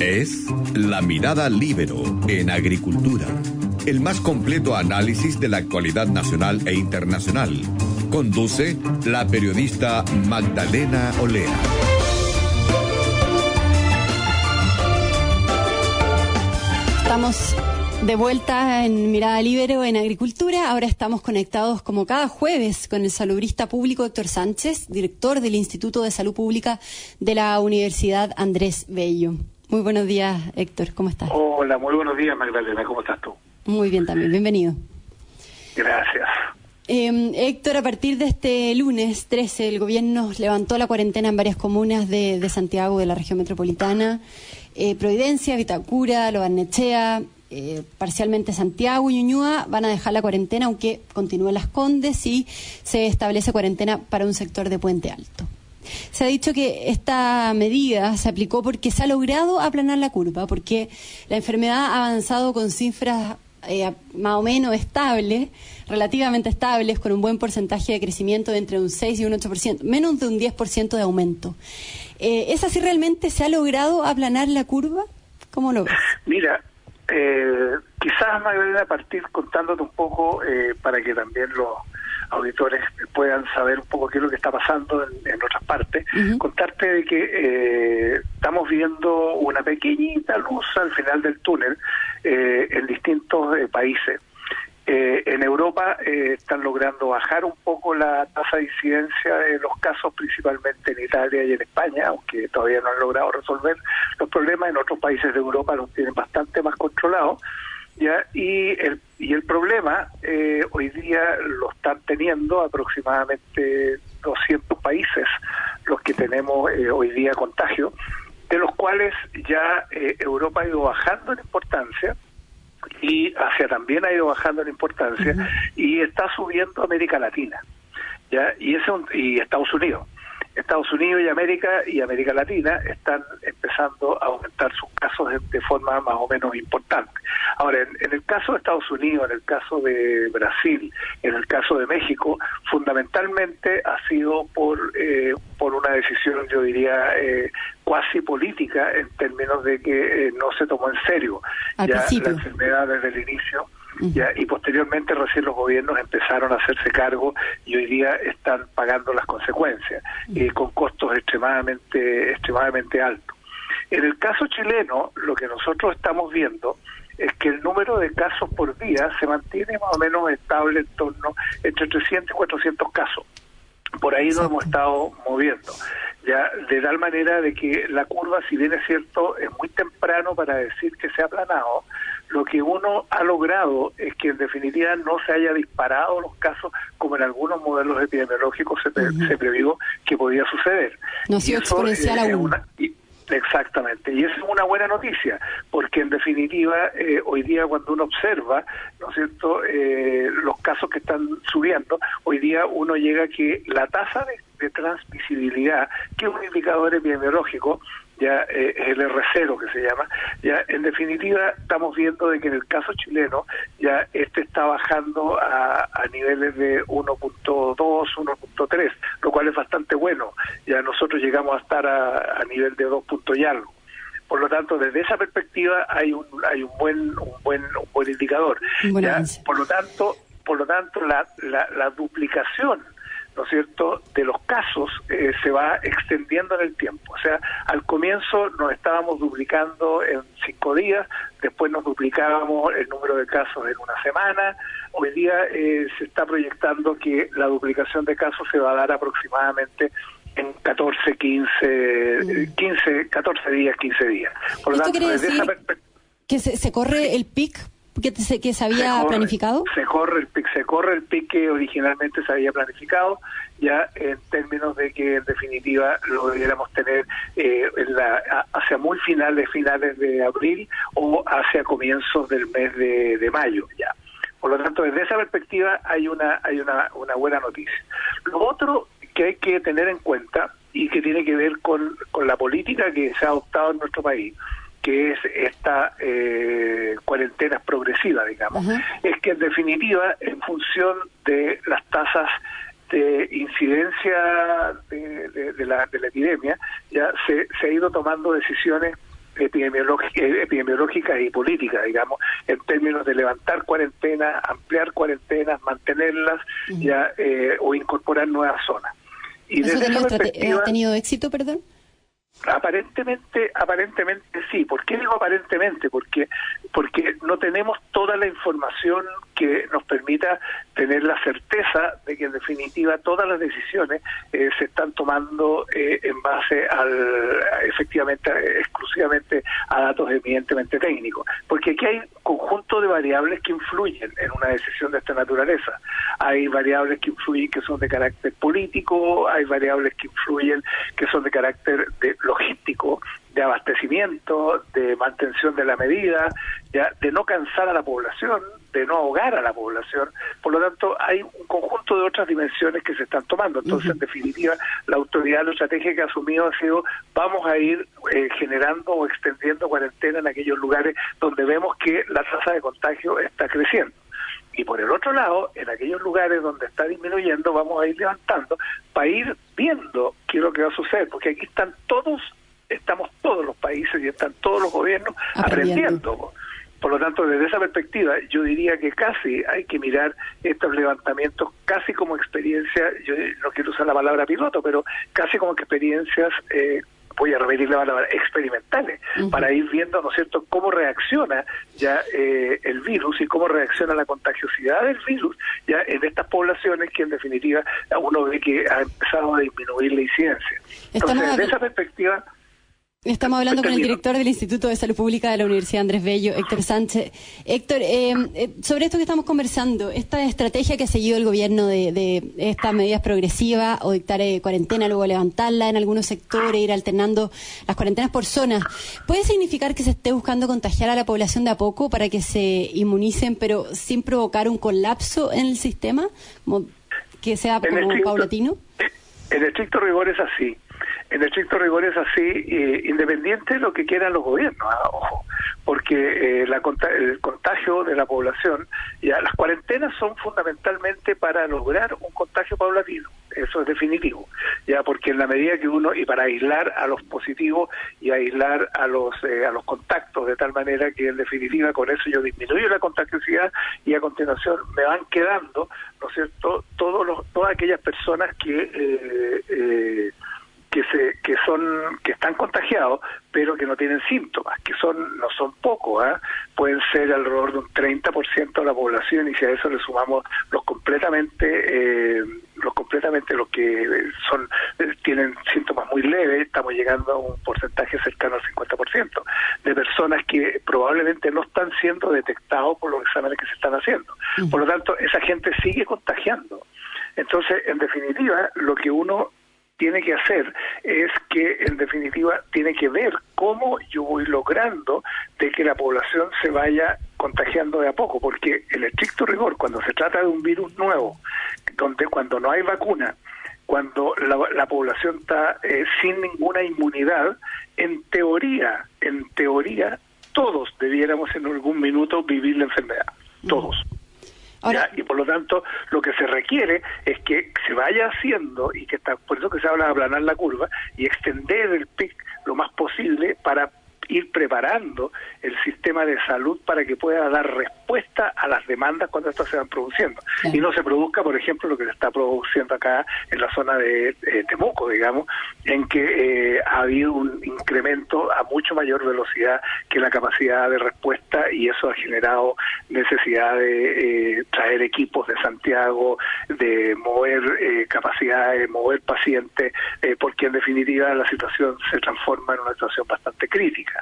Es La Mirada Libero en Agricultura, el más completo análisis de la actualidad nacional e internacional. Conduce la periodista Magdalena Olea. Estamos de vuelta en Mirada Libero en Agricultura. Ahora estamos conectados como cada jueves con el salubrista público Héctor Sánchez, director del Instituto de Salud Pública de la Universidad Andrés Bello. Muy buenos días, Héctor. ¿Cómo estás? Hola, muy buenos días, Magdalena. ¿Cómo estás tú? Muy bien también. Bienvenido. Gracias. Eh, Héctor, a partir de este lunes 13, el gobierno levantó la cuarentena en varias comunas de, de Santiago, de la región metropolitana. Eh, Providencia, Vitacura, Lobarnechea, eh, parcialmente Santiago y Ñuñoa van a dejar la cuarentena, aunque continúen las Condes y se establece cuarentena para un sector de Puente Alto. Se ha dicho que esta medida se aplicó porque se ha logrado aplanar la curva, porque la enfermedad ha avanzado con cifras eh, más o menos estables, relativamente estables, con un buen porcentaje de crecimiento de entre un 6 y un 8%, menos de un 10% de aumento. Eh, ¿Es así realmente? ¿Se ha logrado aplanar la curva? ¿Cómo lo ves? Mira, eh, quizás Magdalena partir contándote un poco eh, para que también los auditores puedan saber un poco qué es lo que está pasando en, en otras partes, contarte de que eh, estamos viendo una pequeñita luz al final del túnel eh, en distintos eh, países. Eh, en Europa eh, están logrando bajar un poco la tasa de incidencia de los casos, principalmente en Italia y en España, aunque todavía no han logrado resolver los problemas. En otros países de Europa los tienen bastante más controlados. ¿Ya? Y, el, y el problema eh, hoy día lo están teniendo aproximadamente 200 países los que tenemos eh, hoy día contagio, de los cuales ya eh, Europa ha ido bajando en importancia y Asia también ha ido bajando en importancia y está subiendo América Latina ya y ese un- y Estados Unidos Estados Unidos y América y América Latina están empezando a aumentar sus casos de, de forma más o menos importante. Ahora, en, en el caso de Estados Unidos, en el caso de Brasil, en el caso de México, fundamentalmente ha sido por eh, por una decisión, yo diría, eh, cuasi política en términos de que eh, no se tomó en serio Al ya principio. la enfermedad desde el inicio. Ya, y posteriormente recién los gobiernos empezaron a hacerse cargo y hoy día están pagando las consecuencias eh, con costos extremadamente extremadamente altos. En el caso chileno, lo que nosotros estamos viendo es que el número de casos por día se mantiene más o menos estable en torno entre 300 y 400 casos. Por ahí nos hemos estado moviendo. Ya, de tal manera de que la curva, si bien es cierto, es muy temprano para decir que se ha aplanado, lo que uno ha logrado es que en definitiva no se haya disparado los casos como en algunos modelos epidemiológicos se, pre- se previó que podía suceder. No ha sido eso, exponencial es aún. una- y- Exactamente, y esa es una buena noticia, porque en definitiva eh, hoy día cuando uno observa, ¿no es cierto?, eh, los casos que están subiendo, hoy día uno llega a que la tasa de, de transmisibilidad, que es un indicador epidemiológico, ya eh, es el R0 que se llama, ya en definitiva estamos viendo de que en el caso chileno ya este está bajando a, a niveles de 1.2, 1.3, lo cual es bastante bueno. Ya nosotros llegamos a estar a, a nivel de 2 puntos y algo. Por lo tanto, desde esa perspectiva hay un hay un buen un buen un buen indicador. Por lo tanto, por lo tanto la, la, la duplicación ¿no es cierto?, de los casos eh, se va extendiendo en el tiempo. O sea, al comienzo nos estábamos duplicando en cinco días, después nos duplicábamos el número de casos en una semana. Hoy día eh, se está proyectando que la duplicación de casos se va a dar aproximadamente en 14, 15, eh, 15, 14 días, 15 días. Por lo ¿Esto tanto, desde decir esa perspectiva que se, se corre el pic que, se, que se había se corre- planificado? Se corre el se corre el pic que originalmente se había planificado, ya en términos de que en definitiva lo debiéramos tener eh, en la, hacia muy finales, finales de abril o hacia comienzos del mes de, de mayo, ya. Por lo tanto, desde esa perspectiva hay una hay una, una buena noticia. Lo otro que hay que tener en cuenta y que tiene que ver con, con la política que se ha adoptado en nuestro país, que es esta eh, cuarentena progresiva, digamos, es que en definitiva, en función de las tasas de incidencia de, de- de la, de la epidemia, ya se, se ha ido tomando decisiones epidemiológicas y políticas, digamos, en términos de levantar cuarentenas, ampliar cuarentenas, mantenerlas ya o incorporar nuevas zonas. Y ¿Eso ha tenido éxito, perdón? Aparentemente, aparentemente sí. ¿Por qué digo aparentemente? Porque porque no tenemos toda la información que nos permita tener la certeza de que en definitiva todas las decisiones eh, se están tomando eh, en base al efectivamente exclusivamente a datos evidentemente técnicos. Porque aquí hay un conjunto de variables que influyen en una decisión de esta naturaleza. Hay variables que influyen que son de carácter político hay variables que influyen que son de carácter de logístico de abastecimiento, de mantención de la medida, ya, de no cansar a la población, de no ahogar a la población. Por lo tanto, hay un conjunto de otras dimensiones que se están tomando. Entonces, en definitiva, la autoridad, la estrategia que ha asumido ha sido, vamos a ir eh, generando o extendiendo cuarentena en aquellos lugares donde vemos que la tasa de contagio está creciendo. Y por el otro lado, en aquellos lugares donde está disminuyendo, vamos a ir levantando para ir viendo qué es lo que va a suceder, porque aquí están todos estamos todos los países y están todos los gobiernos aprendiendo. Por lo tanto, desde esa perspectiva, yo diría que casi hay que mirar estos levantamientos casi como experiencia, yo no quiero usar la palabra piloto, pero casi como experiencias, eh, voy a repetir la palabra, experimentales, para ir viendo, ¿no es cierto?, cómo reacciona ya eh, el virus y cómo reacciona la contagiosidad del virus ya en estas poblaciones que en definitiva uno ve que ha empezado a disminuir la incidencia. Entonces, desde esa perspectiva Estamos hablando con el director del Instituto de Salud Pública de la Universidad Andrés Bello, Héctor Sánchez. Héctor, eh, eh, sobre esto que estamos conversando, esta estrategia que ha seguido el gobierno de, estas medidas progresivas o dictar eh, cuarentena, luego levantarla en algunos sectores, ir alternando las cuarentenas por zonas, ¿puede significar que se esté buscando contagiar a la población de a poco para que se inmunicen, pero sin provocar un colapso en el sistema? que sea como paulatino. En estricto rigor es así en estricto rigor es así, eh, independiente de lo que quieran los gobiernos, ah, ojo, porque eh, la, el contagio de la población, ya las cuarentenas son fundamentalmente para lograr un contagio paulatino, eso es definitivo, ya porque en la medida que uno y para aislar a los positivos y aislar a los eh, a los contactos de tal manera que en definitiva con eso yo disminuyo la contagiosidad y a continuación me van quedando, ¿no es cierto?, todos los todas aquellas personas que eh, que se que son que están contagiados pero que no tienen síntomas que son no son pocos ¿eh? pueden ser alrededor de un 30% de la población y si a eso le sumamos los completamente eh, los completamente los que son tienen síntomas muy leves estamos llegando a un porcentaje cercano al 50% de personas que probablemente no están siendo detectados por los exámenes que se están haciendo. Por lo tanto esa gente sigue contagiando. Entonces en definitiva lo que uno tiene que hacer es que, en definitiva, tiene que ver cómo yo voy logrando de que la población se vaya contagiando de a poco, porque el estricto rigor, cuando se trata de un virus nuevo, donde cuando no hay vacuna, cuando la, población está eh, sin ninguna inmunidad, en teoría, en teoría, todos debiéramos en algún minuto vivir la enfermedad, todos y por lo tanto, lo que se requiere es que se vaya haciendo, y que está, por eso que se habla de aplanar la curva, y extender el PIC lo más posible para ir preparando el sistema de salud para que pueda dar respuesta a las demandas cuando estas se van produciendo. Y no se produzca, por ejemplo, lo que se está produciendo acá en la zona de Temuco, digamos, en que eh, ha habido un incremento a mucho mayor velocidad que la capacidad de respuesta y eso ha generado necesidad de eh, traer equipos de Santiago, de mover eh, capacidades, mover pacientes, porque en definitiva la situación se transforma en una situación bastante crítica.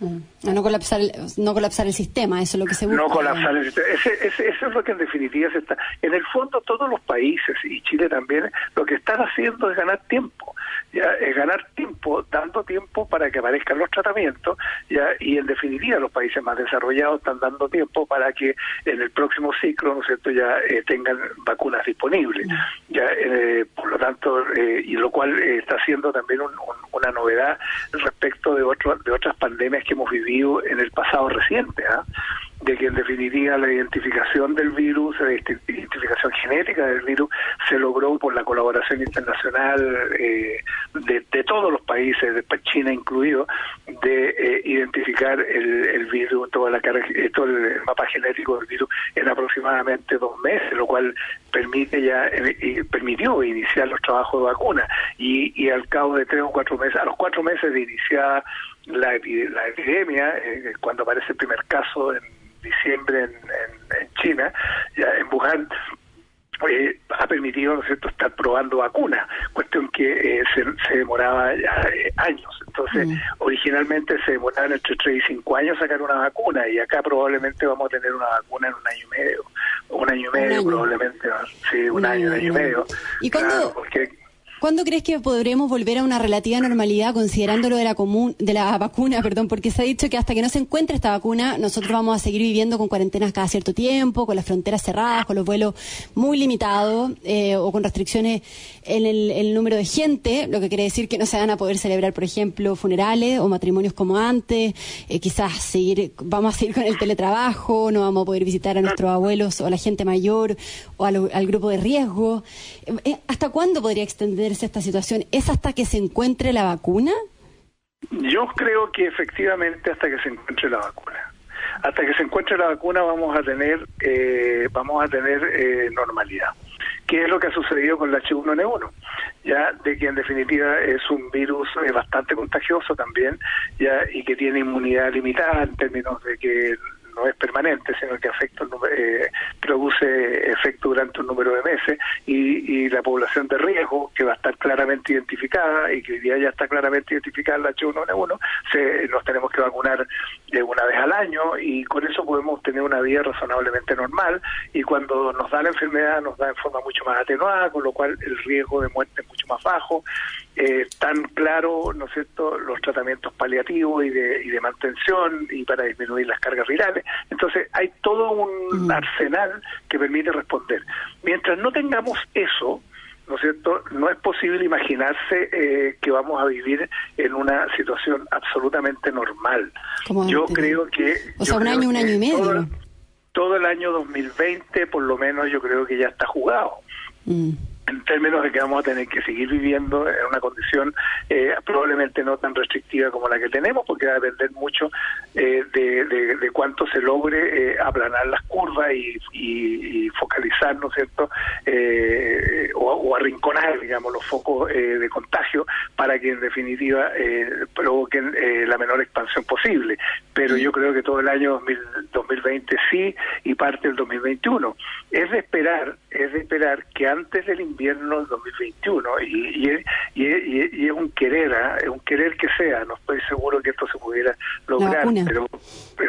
Mm. no colapsar, el, no colapsar el sistema, eso es lo que se busca. No colapsar el sistema. eso es lo que en definitiva se está. En el fondo, todos los países, y Chile también, lo que están haciendo es ganar tiempo. Ya, es ganar tiempo, dando tiempo para que aparezcan los tratamientos, ya, y en definitiva, los países más desarrollados están dando tiempo para que en el próximo ciclo, ¿no es cierto?, ya eh, tengan vacunas disponibles. Ya, eh, por lo tanto, eh, y lo cual está siendo también una novedad respecto de, otro, de otras pandemias que hemos vivido en el pasado reciente, ¿ah? De que en definitiva la identificación del virus, la identificación genética del virus, se logró por la colaboración internacional eh, de, todos los países, de China incluido, de eh, identificar el, virus, toda la eh, todo el mapa genético del virus en aproximadamente dos meses, lo cual permite ya eh, permitió iniciar los trabajos de vacuna. Y, y al cabo de tres o cuatro meses, a los cuatro meses de iniciar la, la epidemia, cuando aparece el primer caso en diciembre en, en China, ya en Wuhan, eh, ha permitido ¿no cierto? estar probando vacunas, cuestión que eh, se, demoraba ya, eh, años. Entonces, mm. originalmente se demoraban entre 3 y 5 años sacar una vacuna y acá probablemente vamos a tener una vacuna en un año y medio. Un año y medio probablemente, sí, un, año, un año y medio. ¿Y cuándo, ¿Cuándo crees que podremos volver a una relativa normalidad considerando lo de la, común, de la vacuna? Perdón, porque se ha dicho que hasta que no se encuentre esta vacuna, nosotros vamos a seguir viviendo con cuarentenas cada cierto tiempo, con las fronteras cerradas, con los vuelos muy limitados eh, o con restricciones en el, número de gente, lo que quiere decir que no se van a poder celebrar, por ejemplo, funerales o matrimonios como antes, eh, quizás seguir, vamos a seguir con el teletrabajo, no vamos a poder visitar a nuestros abuelos o a la gente mayor o al, grupo de riesgo. Eh, ¿Hasta cuándo podría esta situación? ¿Es hasta que se encuentre la vacuna? Yo creo que efectivamente hasta que se encuentre la vacuna. Hasta que se encuentre la vacuna vamos a tener eh, vamos a tener eh, normalidad. ¿Qué es lo que ha sucedido con el H1N1? Ya de que en definitiva es un virus eh, bastante contagioso también, ya y que tiene inmunidad limitada en términos de que no es permanente, sino que afecta eh, produce efecto durante un número de meses y, la población de riesgo, que va a estar claramente identificada y que hoy día ya está claramente identificada la H1N1, se, nos tenemos que vacunar de una vez al año y con eso podemos tener una vida razonablemente normal y cuando nos da la enfermedad nos da en forma mucho más atenuada, con lo cual el riesgo de muerte es mucho más bajo eh, tan claro, ¿no es cierto?, los tratamientos paliativos y de, y de mantención y para disminuir las cargas virales. Entonces, hay todo un mm. arsenal que permite responder. Mientras no tengamos eso, ¿no es cierto? No es posible imaginarse eh, que vamos a vivir en una situación absolutamente normal. Yo creo que... O sea, un año, un año y medio. Todo, todo, el año 2020, por lo menos, yo creo que ya está jugado. Mm términos de que vamos a tener que seguir viviendo en una condición eh, probablemente no tan restrictiva como la que tenemos, porque va a depender mucho eh, de, de, cuánto se logre eh, aplanar las curvas y, y, focalizar, ¿no es cierto?, o, arrinconar, digamos, los focos de contagio para que en definitiva provoquen la menor expansión posible. Pero yo creo que todo el año 2020 sí y parte del 2021. Es de esperar, es de esperar que antes del invierno del 2021 y, y, y, es un querer, ¿ah? es un querer que sea, no estoy seguro que esto se pudiera lograr, pero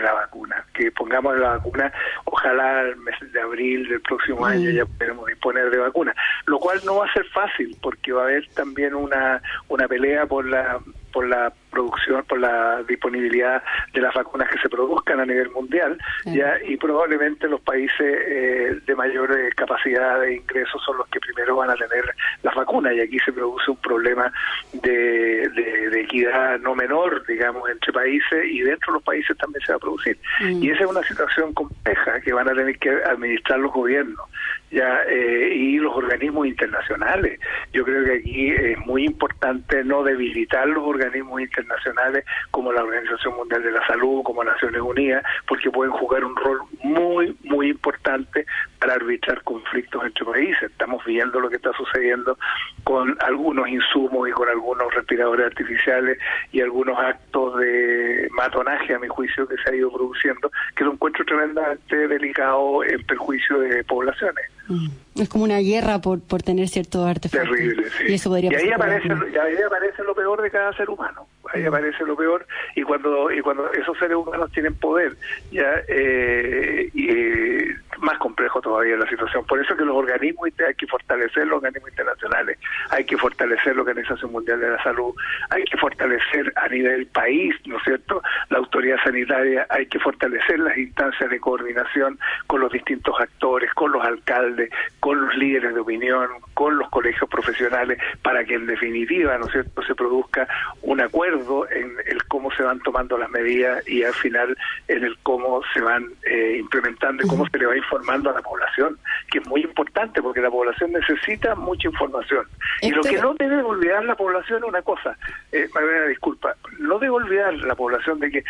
la vacuna, que pongamos la vacuna, ojalá el mes de abril del próximo mm. año ya podremos disponer de vacuna, lo cual no va a ser fácil porque va a haber también una, una pelea por la por la producción, por la disponibilidad de las vacunas que se produzcan a nivel mundial, ya y probablemente los países eh, de mayor eh, capacidad de ingresos son los que primero van a tener las vacunas y aquí se produce un problema de, de, equidad no menor, digamos, entre países y dentro de los países también se va a producir. Mm. Y esa es una situación compleja que van a tener que administrar los gobiernos ya eh, y los organismos internacionales. Yo creo que aquí es muy importante no debilitar los organismos internacionales como la Organización Mundial de la Salud, como Naciones Unidas, porque pueden jugar un rol muy, muy importante para arbitrar conflictos entre países. Estamos viendo lo que está sucediendo con algunos insumos y con algunos respiradores artificiales y algunos actos de matonaje, a mi juicio, que se ha ido produciendo, que lo encuentro tremendamente delicado en perjuicio de poblaciones. Mm. Es como una guerra por, por tener cierto artefactos. Terrible, sí. Y, eso podría ahí, aparece, y ahí aparece lo peor de cada ser humano. Ahí mm. aparece lo peor. Y cuando y cuando esos seres humanos tienen poder, ya eh, y, más complejo todavía la situación. Por eso que los organismos hay que fortalecer los organismos internacionales, hay que fortalecer la Organización Mundial de la Salud, hay que fortalecer a nivel país, ¿no es cierto?, la autoridad sanitaria, hay que fortalecer las instancias de coordinación con los distintos actores, con los alcaldes, con los líderes de opinión, con los colegios profesionales, para que en definitiva, ¿no es cierto?, se produzca un acuerdo en el cómo se van tomando las medidas y al final en el cómo se van eh, implementando y cómo se le va informando a la población, que es muy importante porque la población necesita mucha información. Y lo que no debe olvidar la población es una cosa, eh, disculpa, no debe olvidar la población de que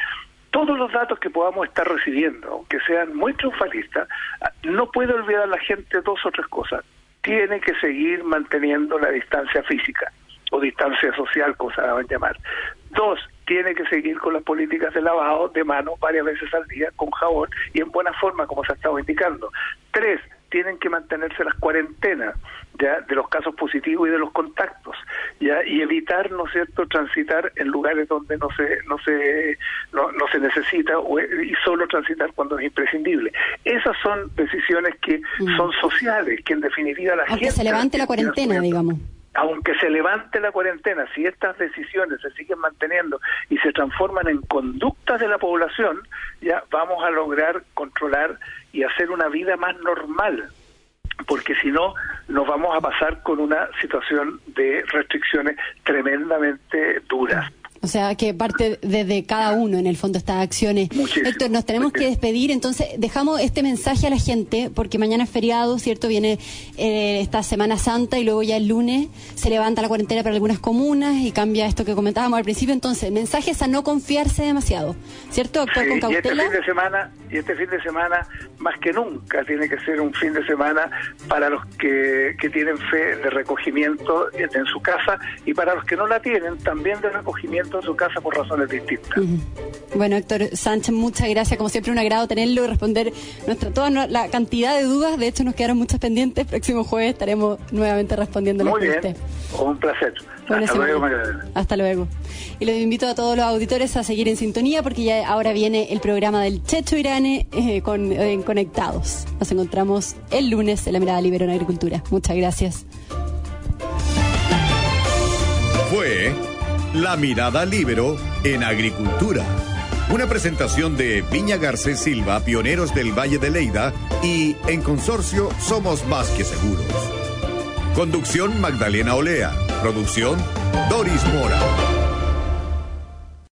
todos los datos que podamos estar recibiendo, aunque sean muy triunfalistas, no puede olvidar la gente dos o tres cosas. Tiene que seguir manteniendo la distancia física o distancia social, como se van a llamar. Dos, tiene que seguir con las políticas de lavado de manos varias veces al día con jabón y en buena forma, como se ha estado indicando. Tres, tienen que mantenerse las cuarentenas ya de los casos positivos y de los contactos ya y evitar no cierto transitar en lugares donde no se no se no, se necesita y solo transitar cuando es imprescindible. Esas son decisiones que mm. son sociales que en definitiva la aunque se levante la cuarentena digamos aunque se levante la cuarentena, si estas decisiones se siguen manteniendo y se transforman en conductas de la población, ya vamos a lograr controlar y hacer una vida más normal, porque si no nos vamos a pasar con una situación de restricciones tremendamente duras. O sea, que parte desde cada uno, en el fondo, estas acciones. Héctor, nos tenemos que despedir, entonces dejamos este mensaje a la gente, porque mañana es feriado, ¿cierto? Viene eh, esta Semana Santa y luego ya el lunes se levanta la cuarentena para algunas comunas y cambia esto que comentábamos al principio. Entonces, mensajes a no confiarse demasiado, ¿cierto? Actuar con cautela. Y este fin de semana, y este fin de semana, más que nunca, tiene que ser un fin de semana para los que, que tienen fe de recogimiento en su casa y para los que no la tienen, también de recogimiento en su casa por razones distintas. Bueno, Héctor Sánchez, muchas gracias. Como siempre, un agrado tenerlo y responder nuestra toda la cantidad de dudas. De hecho, nos quedaron muchas pendientes. próximo jueves estaremos nuevamente respondiendo Muy bien, un placer. Hasta luego, Hasta luego. Y los invito a todos los auditores a seguir en sintonía porque ya ahora viene el programa del Checho Irane eh, con, Conectados. Nos encontramos el lunes en la Mirada Libero en Agricultura. Muchas gracias. Fue la mirada libero en agricultura. Una presentación de Viña Garcés Silva, pioneros del Valle de Leida y en consorcio Somos Más que Seguros. Conducción Magdalena Olea. Producción Doris Mora.